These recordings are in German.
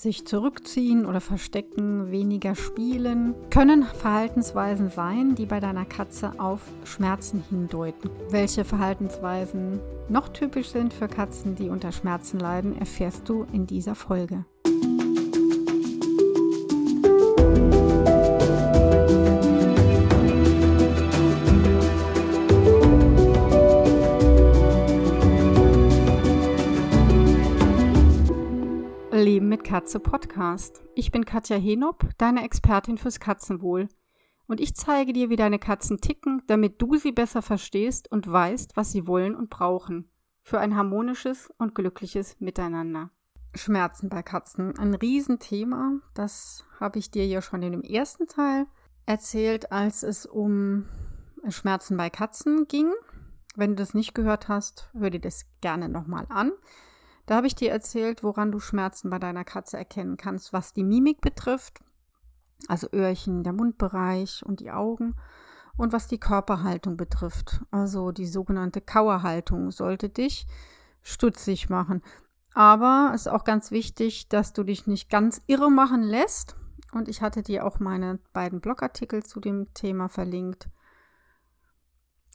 sich zurückziehen oder verstecken, weniger spielen, können Verhaltensweisen sein, die bei deiner Katze auf Schmerzen hindeuten. Welche Verhaltensweisen noch typisch sind für Katzen, die unter Schmerzen leiden, erfährst du in dieser Folge. Katze Podcast. Ich bin Katja Henop, deine Expertin fürs Katzenwohl. Und ich zeige dir, wie deine Katzen ticken, damit du sie besser verstehst und weißt, was sie wollen und brauchen. Für ein harmonisches und glückliches Miteinander. Schmerzen bei Katzen. Ein Riesenthema. Das habe ich dir ja schon in dem ersten Teil erzählt, als es um Schmerzen bei Katzen ging. Wenn du das nicht gehört hast, hör dir das gerne nochmal an. Da habe ich dir erzählt, woran du Schmerzen bei deiner Katze erkennen kannst, was die Mimik betrifft, also Öhrchen, der Mundbereich und die Augen, und was die Körperhaltung betrifft, also die sogenannte Kauerhaltung, sollte dich stutzig machen. Aber es ist auch ganz wichtig, dass du dich nicht ganz irre machen lässt. Und ich hatte dir auch meine beiden Blogartikel zu dem Thema verlinkt.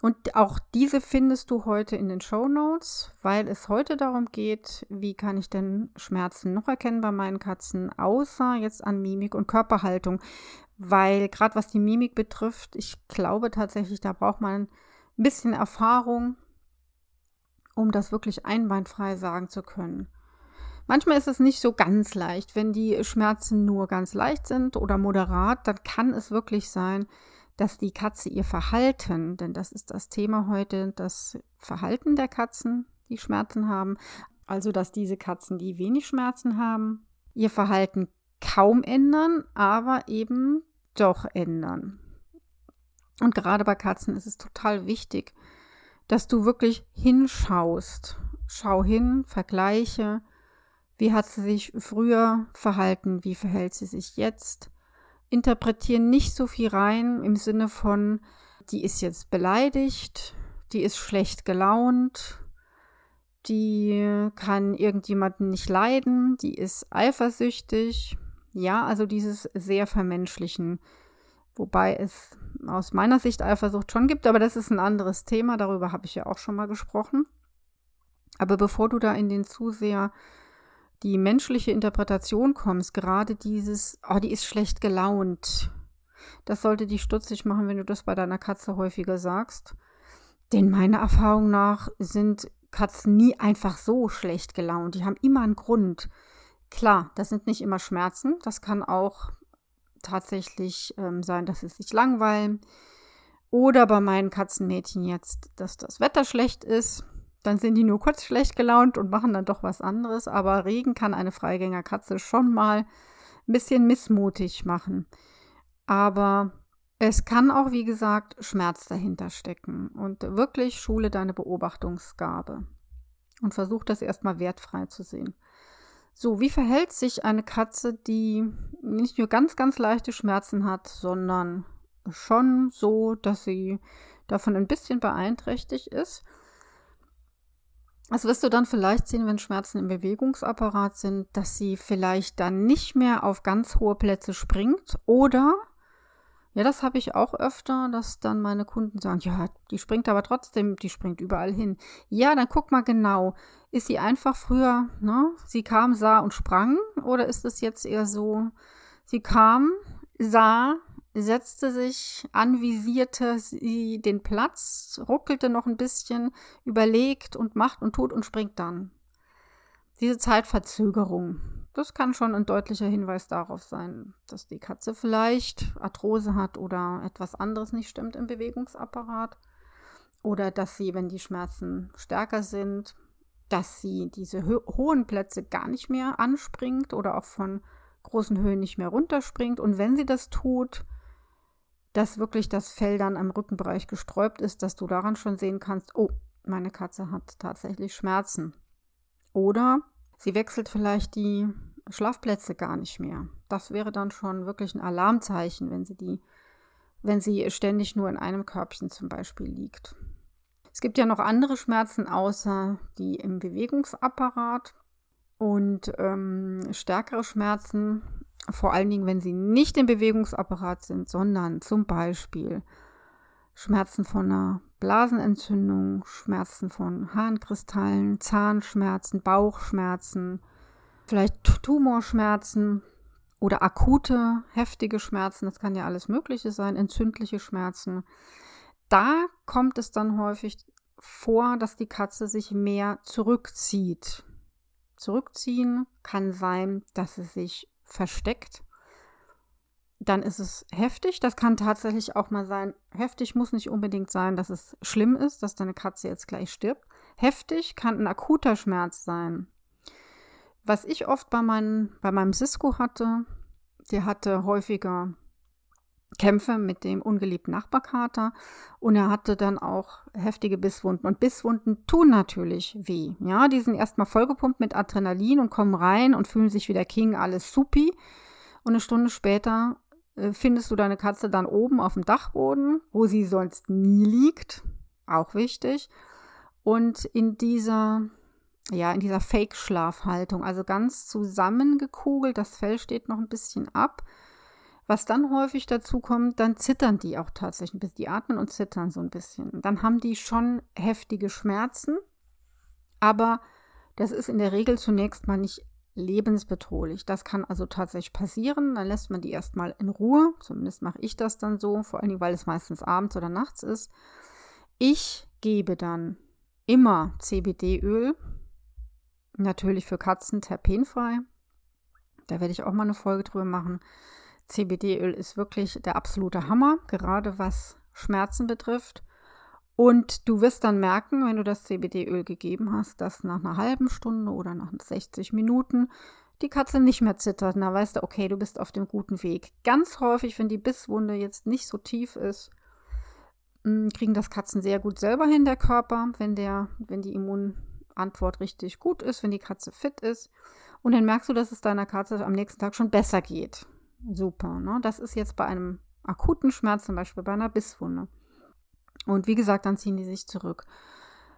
Und auch diese findest du heute in den Show Notes, weil es heute darum geht, wie kann ich denn Schmerzen noch erkennen bei meinen Katzen, außer jetzt an Mimik und Körperhaltung. Weil gerade was die Mimik betrifft, ich glaube tatsächlich, da braucht man ein bisschen Erfahrung, um das wirklich einwandfrei sagen zu können. Manchmal ist es nicht so ganz leicht. Wenn die Schmerzen nur ganz leicht sind oder moderat, dann kann es wirklich sein, dass die Katze ihr Verhalten, denn das ist das Thema heute, das Verhalten der Katzen, die Schmerzen haben, also dass diese Katzen, die wenig Schmerzen haben, ihr Verhalten kaum ändern, aber eben doch ändern. Und gerade bei Katzen ist es total wichtig, dass du wirklich hinschaust. Schau hin, vergleiche, wie hat sie sich früher verhalten, wie verhält sie sich jetzt, interpretieren nicht so viel rein im Sinne von, die ist jetzt beleidigt, die ist schlecht gelaunt, die kann irgendjemanden nicht leiden, die ist eifersüchtig. Ja, also dieses sehr vermenschlichen. Wobei es aus meiner Sicht Eifersucht schon gibt, aber das ist ein anderes Thema, darüber habe ich ja auch schon mal gesprochen. Aber bevor du da in den zu sehr die menschliche Interpretation kommst, gerade dieses, oh, die ist schlecht gelaunt, das sollte dich stutzig machen, wenn du das bei deiner Katze häufiger sagst. Denn meiner Erfahrung nach sind Katzen nie einfach so schlecht gelaunt. Die haben immer einen Grund. Klar, das sind nicht immer Schmerzen. Das kann auch tatsächlich ähm, sein, dass sie sich langweilen. Oder bei meinen Katzenmädchen jetzt, dass das Wetter schlecht ist. Dann sind die nur kurz schlecht gelaunt und machen dann doch was anderes. Aber Regen kann eine Freigängerkatze schon mal ein bisschen missmutig machen. Aber es kann auch, wie gesagt, Schmerz dahinter stecken. Und wirklich schule deine Beobachtungsgabe. Und versuch das erstmal wertfrei zu sehen. So, wie verhält sich eine Katze, die nicht nur ganz, ganz leichte Schmerzen hat, sondern schon so, dass sie davon ein bisschen beeinträchtigt ist? Das wirst du dann vielleicht sehen, wenn Schmerzen im Bewegungsapparat sind, dass sie vielleicht dann nicht mehr auf ganz hohe Plätze springt. Oder ja, das habe ich auch öfter, dass dann meine Kunden sagen, ja, die springt aber trotzdem, die springt überall hin. Ja, dann guck mal genau, ist sie einfach früher, ne, sie kam, sah und sprang? Oder ist es jetzt eher so, sie kam, sah, setzte sich, anvisierte sie den Platz, ruckelte noch ein bisschen, überlegt und macht und tut und springt dann. Diese Zeitverzögerung, das kann schon ein deutlicher Hinweis darauf sein, dass die Katze vielleicht Arthrose hat oder etwas anderes nicht stimmt im Bewegungsapparat. Oder dass sie, wenn die Schmerzen stärker sind, dass sie diese hohen Plätze gar nicht mehr anspringt oder auch von großen Höhen nicht mehr runterspringt. Und wenn sie das tut, dass wirklich das Fell dann am Rückenbereich gesträubt ist, dass du daran schon sehen kannst, oh, meine Katze hat tatsächlich Schmerzen. Oder sie wechselt vielleicht die Schlafplätze gar nicht mehr. Das wäre dann schon wirklich ein Alarmzeichen, wenn sie die, wenn sie ständig nur in einem Körbchen zum Beispiel liegt. Es gibt ja noch andere Schmerzen außer die im Bewegungsapparat. Und ähm, stärkere Schmerzen, vor allen Dingen, wenn sie nicht im Bewegungsapparat sind, sondern zum Beispiel Schmerzen von einer Blasenentzündung, Schmerzen von Harnkristallen, Zahnschmerzen, Bauchschmerzen, vielleicht Tumorschmerzen oder akute, heftige Schmerzen, das kann ja alles Mögliche sein, entzündliche Schmerzen. Da kommt es dann häufig vor, dass die Katze sich mehr zurückzieht. Zurückziehen kann sein, dass es sich versteckt. Dann ist es heftig. Das kann tatsächlich auch mal sein. Heftig muss nicht unbedingt sein, dass es schlimm ist, dass deine Katze jetzt gleich stirbt. Heftig kann ein akuter Schmerz sein. Was ich oft bei, meinen, bei meinem Cisco hatte, der hatte häufiger Kämpfe mit dem ungeliebten Nachbarkater und er hatte dann auch heftige Bisswunden. Und Bisswunden tun natürlich weh. Ja, die sind erstmal vollgepumpt mit Adrenalin und kommen rein und fühlen sich wie der King, alles supi. Und eine Stunde später äh, findest du deine Katze dann oben auf dem Dachboden, wo sie sonst nie liegt. Auch wichtig. Und in dieser ja, in dieser Fake-Schlafhaltung, also ganz zusammengekugelt, das Fell steht noch ein bisschen ab. Was dann häufig dazu kommt, dann zittern die auch tatsächlich ein bisschen. Die atmen und zittern so ein bisschen. Dann haben die schon heftige Schmerzen, aber das ist in der Regel zunächst mal nicht lebensbedrohlich. Das kann also tatsächlich passieren. Dann lässt man die erstmal in Ruhe. Zumindest mache ich das dann so, vor allem weil es meistens abends oder nachts ist. Ich gebe dann immer CBD-Öl, Natürlich für Katzen terpenfrei. Da werde ich auch mal eine Folge drüber machen. CBD-Öl ist wirklich der absolute Hammer, gerade was Schmerzen betrifft. Und du wirst dann merken, wenn du das CBD-Öl gegeben hast, dass nach einer halben Stunde oder nach 60 Minuten die Katze nicht mehr zittert. Da weißt du, okay, du bist auf dem guten Weg. Ganz häufig, wenn die Bisswunde jetzt nicht so tief ist, mm, kriegen das Katzen sehr gut selber hin, der Körper, wenn, der, wenn die Immun Antwort richtig gut ist, wenn die Katze fit ist. Und dann merkst du, dass es deiner Katze am nächsten Tag schon besser geht. Super. Ne? Das ist jetzt bei einem akuten Schmerz, zum Beispiel bei einer Bisswunde. Und wie gesagt, dann ziehen die sich zurück.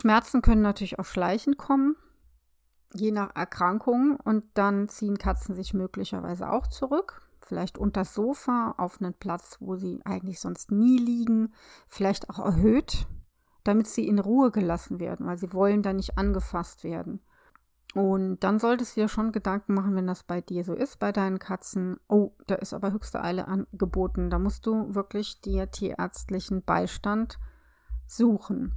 Schmerzen können natürlich auch schleichend kommen, je nach Erkrankung. Und dann ziehen Katzen sich möglicherweise auch zurück. Vielleicht unter das Sofa auf einen Platz, wo sie eigentlich sonst nie liegen. Vielleicht auch erhöht damit sie in Ruhe gelassen werden, weil sie wollen da nicht angefasst werden. Und dann solltest du dir schon Gedanken machen, wenn das bei dir so ist, bei deinen Katzen. Oh, da ist aber höchste Eile angeboten. Da musst du wirklich dir tierärztlichen Beistand suchen.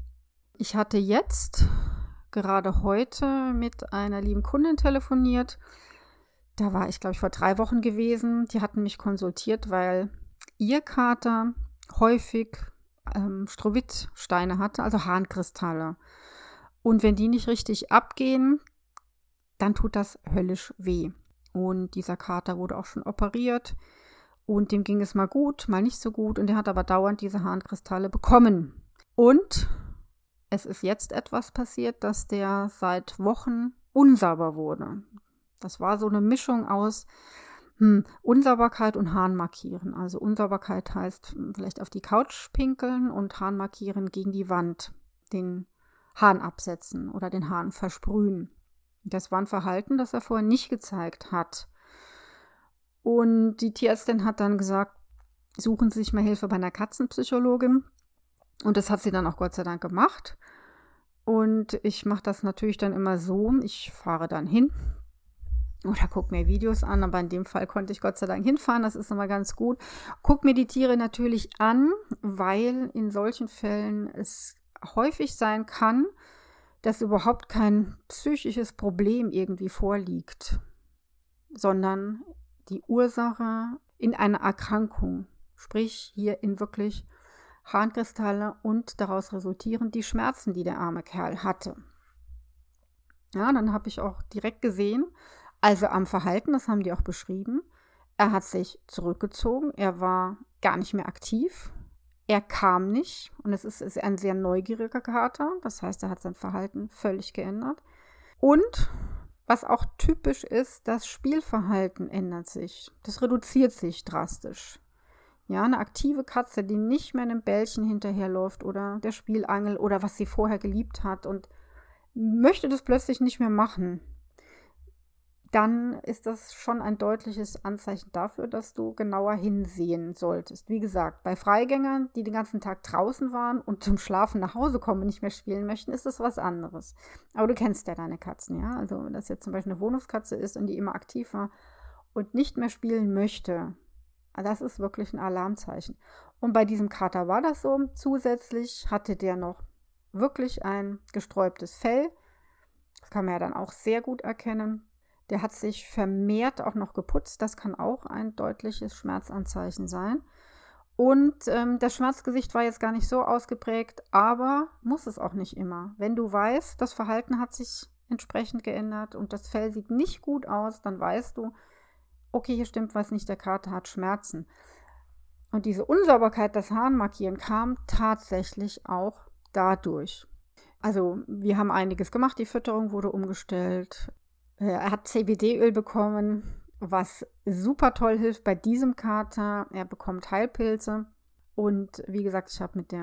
Ich hatte jetzt gerade heute mit einer lieben Kundin telefoniert. Da war ich, glaube ich, vor drei Wochen gewesen. Die hatten mich konsultiert, weil ihr Kater häufig ähm, Strowittsteine hatte, also Harnkristalle. Und wenn die nicht richtig abgehen, dann tut das höllisch weh. Und dieser Kater wurde auch schon operiert und dem ging es mal gut, mal nicht so gut und der hat aber dauernd diese Harnkristalle bekommen. Und es ist jetzt etwas passiert, dass der seit Wochen unsauber wurde. Das war so eine Mischung aus hm, Unsauberkeit und Hahn markieren. Also Unsauberkeit heißt hm, vielleicht auf die Couch pinkeln und Hahn markieren gegen die Wand. Den Hahn absetzen oder den Hahn versprühen. Das war ein Verhalten, das er vorher nicht gezeigt hat. Und die Tierärztin hat dann gesagt, suchen Sie sich mal Hilfe bei einer Katzenpsychologin. Und das hat sie dann auch Gott sei Dank gemacht. Und ich mache das natürlich dann immer so, ich fahre dann hin, oder guck mir Videos an, aber in dem Fall konnte ich Gott sei Dank hinfahren, das ist immer ganz gut. Guck mir die Tiere natürlich an, weil in solchen Fällen es häufig sein kann, dass überhaupt kein psychisches Problem irgendwie vorliegt, sondern die Ursache in einer Erkrankung, sprich hier in wirklich Harnkristalle und daraus resultierend die Schmerzen, die der arme Kerl hatte. Ja, dann habe ich auch direkt gesehen, also am Verhalten, das haben die auch beschrieben. Er hat sich zurückgezogen, er war gar nicht mehr aktiv, er kam nicht und es ist, ist ein sehr neugieriger Kater, das heißt, er hat sein Verhalten völlig geändert. Und was auch typisch ist, das Spielverhalten ändert sich. Das reduziert sich drastisch. Ja, eine aktive Katze, die nicht mehr einem Bällchen hinterherläuft oder der Spielangel oder was sie vorher geliebt hat und möchte das plötzlich nicht mehr machen dann ist das schon ein deutliches Anzeichen dafür, dass du genauer hinsehen solltest. Wie gesagt, bei Freigängern, die den ganzen Tag draußen waren und zum Schlafen nach Hause kommen und nicht mehr spielen möchten, ist das was anderes. Aber du kennst ja deine Katzen, ja? Also, wenn das jetzt zum Beispiel eine Wohnungskatze ist und die immer aktiv war und nicht mehr spielen möchte, das ist wirklich ein Alarmzeichen. Und bei diesem Kater war das so. Zusätzlich hatte der noch wirklich ein gesträubtes Fell. Das kann man ja dann auch sehr gut erkennen. Der hat sich vermehrt auch noch geputzt. Das kann auch ein deutliches Schmerzanzeichen sein. Und ähm, das Schmerzgesicht war jetzt gar nicht so ausgeprägt, aber muss es auch nicht immer. Wenn du weißt, das Verhalten hat sich entsprechend geändert und das Fell sieht nicht gut aus, dann weißt du, okay, hier stimmt was nicht, der Kater hat Schmerzen. Und diese Unsauberkeit, das Hahnmarkieren, kam tatsächlich auch dadurch. Also wir haben einiges gemacht, die Fütterung wurde umgestellt, er hat CBD-Öl bekommen, was super toll hilft bei diesem Kater. Er bekommt Heilpilze. Und wie gesagt, ich habe mit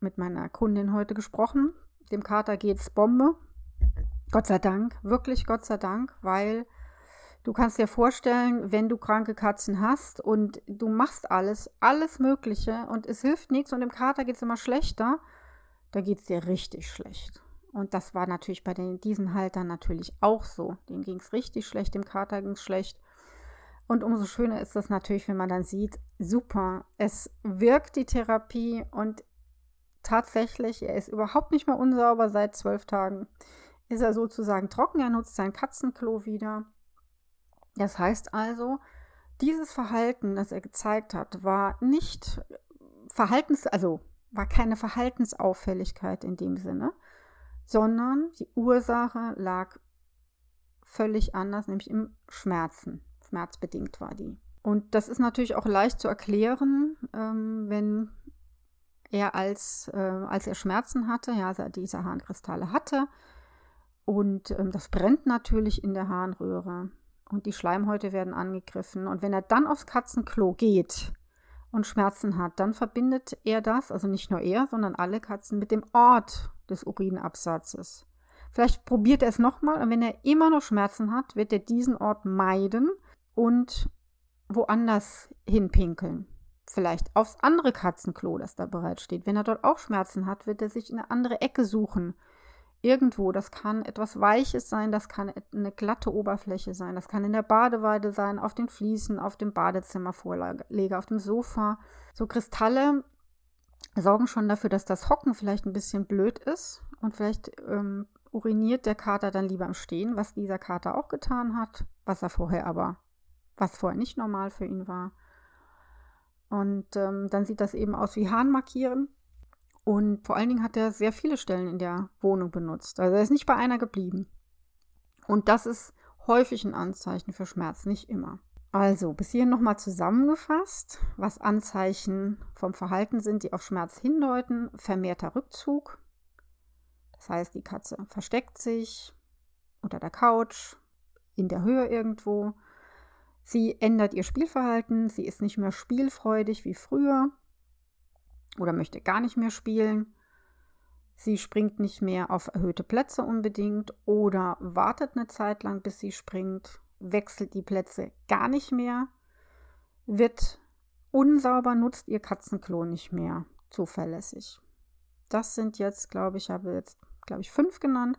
mit meiner Kundin heute gesprochen. Dem Kater geht's Bombe. Gott sei Dank, wirklich Gott sei Dank, weil du kannst dir vorstellen, wenn du kranke Katzen hast und du machst alles, alles Mögliche und es hilft nichts und dem Kater geht es immer schlechter, da geht es dir richtig schlecht. Und das war natürlich bei den, diesen Haltern natürlich auch so. Dem ging es richtig schlecht, dem Kater ging es schlecht. Und umso schöner ist das natürlich, wenn man dann sieht, super, es wirkt die Therapie und tatsächlich, er ist überhaupt nicht mehr unsauber seit zwölf Tagen. Ist er sozusagen trocken, er nutzt sein Katzenklo wieder. Das heißt also, dieses Verhalten, das er gezeigt hat, war nicht Verhaltens, also war keine Verhaltensauffälligkeit in dem Sinne, sondern die Ursache lag völlig anders, nämlich im Schmerzen. Schmerzbedingt war die. Und das ist natürlich auch leicht zu erklären, ähm, wenn er als, äh, als er Schmerzen hatte, ja, also diese Harnkristalle hatte. Und ähm, das brennt natürlich in der Harnröhre. Und die Schleimhäute werden angegriffen. Und wenn er dann aufs Katzenklo geht und Schmerzen hat, dann verbindet er das, also nicht nur er, sondern alle Katzen, mit dem Ort des Urinabsatzes. Vielleicht probiert er es nochmal und wenn er immer noch Schmerzen hat, wird er diesen Ort meiden und woanders hinpinkeln. Vielleicht aufs andere Katzenklo, das da bereitsteht. Wenn er dort auch Schmerzen hat, wird er sich in eine andere Ecke suchen. Irgendwo. Das kann etwas Weiches sein, das kann eine glatte Oberfläche sein, das kann in der Badeweide sein, auf den Fliesen, auf dem Badezimmervorleger, auf dem Sofa. So Kristalle sorgen schon dafür, dass das Hocken vielleicht ein bisschen blöd ist und vielleicht ähm, uriniert der Kater dann lieber im Stehen, was dieser Kater auch getan hat, was er vorher aber, was vorher nicht normal für ihn war. Und ähm, dann sieht das eben aus wie Hahnmarkieren. Und vor allen Dingen hat er sehr viele Stellen in der Wohnung benutzt. Also er ist nicht bei einer geblieben. Und das ist häufig ein Anzeichen für Schmerz, nicht immer. Also, bis hierhin nochmal zusammengefasst, was Anzeichen vom Verhalten sind, die auf Schmerz hindeuten. Vermehrter Rückzug. Das heißt, die Katze versteckt sich unter der Couch, in der Höhe irgendwo. Sie ändert ihr Spielverhalten. Sie ist nicht mehr spielfreudig wie früher oder möchte gar nicht mehr spielen. Sie springt nicht mehr auf erhöhte Plätze unbedingt oder wartet eine Zeit lang, bis sie springt wechselt die Plätze gar nicht mehr, wird unsauber, nutzt ihr Katzenklo nicht mehr zuverlässig. Das sind jetzt, glaube ich, habe jetzt, glaube ich, fünf genannt.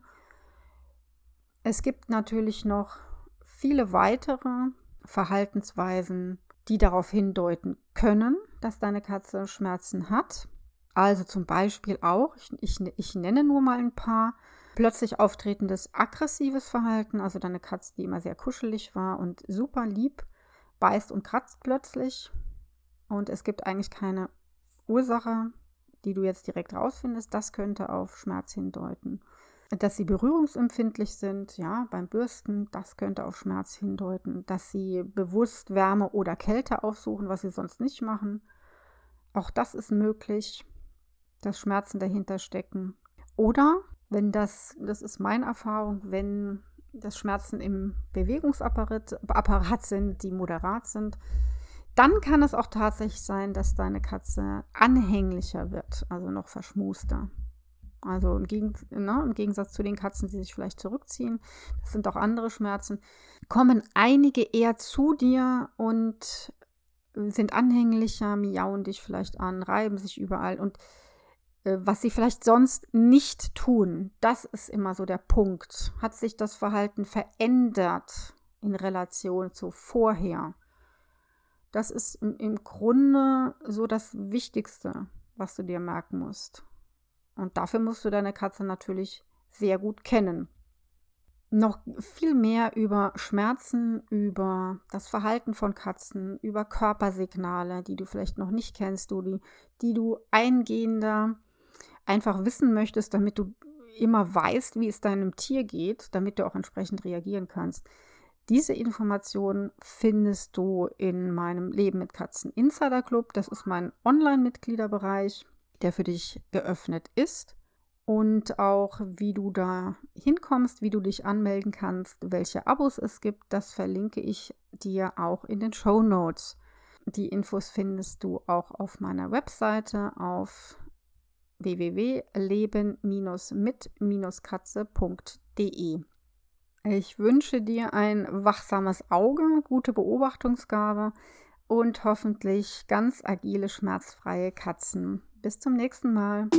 Es gibt natürlich noch viele weitere Verhaltensweisen, die darauf hindeuten können, dass deine Katze Schmerzen hat. Also zum Beispiel auch, ich, ich, ich nenne nur mal ein paar, plötzlich auftretendes aggressives Verhalten, also deine Katze, die immer sehr kuschelig war und super lieb, beißt und kratzt plötzlich und es gibt eigentlich keine Ursache, die du jetzt direkt rausfindest, das könnte auf Schmerz hindeuten. Dass sie berührungsempfindlich sind, ja, beim Bürsten, das könnte auf Schmerz hindeuten. Dass sie bewusst Wärme oder Kälte aufsuchen, was sie sonst nicht machen. Auch das ist möglich, dass Schmerzen dahinter stecken. Oder wenn das, das ist meine Erfahrung, wenn das Schmerzen im Bewegungsapparat Apparat sind, die moderat sind, dann kann es auch tatsächlich sein, dass deine Katze anhänglicher wird, also noch verschmuster. Also im, Gegen ne, im, Gegensatz zu den Katzen, die sich vielleicht zurückziehen, das sind auch andere Schmerzen, kommen einige eher zu dir und sind anhänglicher, miauen dich vielleicht an, reiben sich überall und was sie vielleicht sonst nicht tun, das ist immer so der Punkt. Hat sich das Verhalten verändert in Relation zu vorher? Das ist im, im Grunde so das Wichtigste, was du dir merken musst. Und dafür musst du deine Katze natürlich sehr gut kennen. Noch viel mehr über Schmerzen, über das Verhalten von Katzen, über Körpersignale, die du vielleicht noch nicht kennst, du, die, die du eingehender einfach wissen möchtest, damit du immer weißt, wie es deinem Tier geht, damit du auch entsprechend reagieren kannst. Diese Informationen findest du in meinem Leben mit Katzen Insider Club. Das ist mein Online-Mitgliederbereich der für dich geöffnet ist und auch wie du da hinkommst, wie du dich anmelden kannst, welche Abos es gibt, das verlinke ich dir auch in den Show Notes. Die Infos findest du auch auf meiner Webseite auf www.leben-mit-katze.de. Ich wünsche dir ein wachsames Auge, gute Beobachtungsgabe und hoffentlich ganz agile, schmerzfreie Katzen. Bis zum nächsten Mal.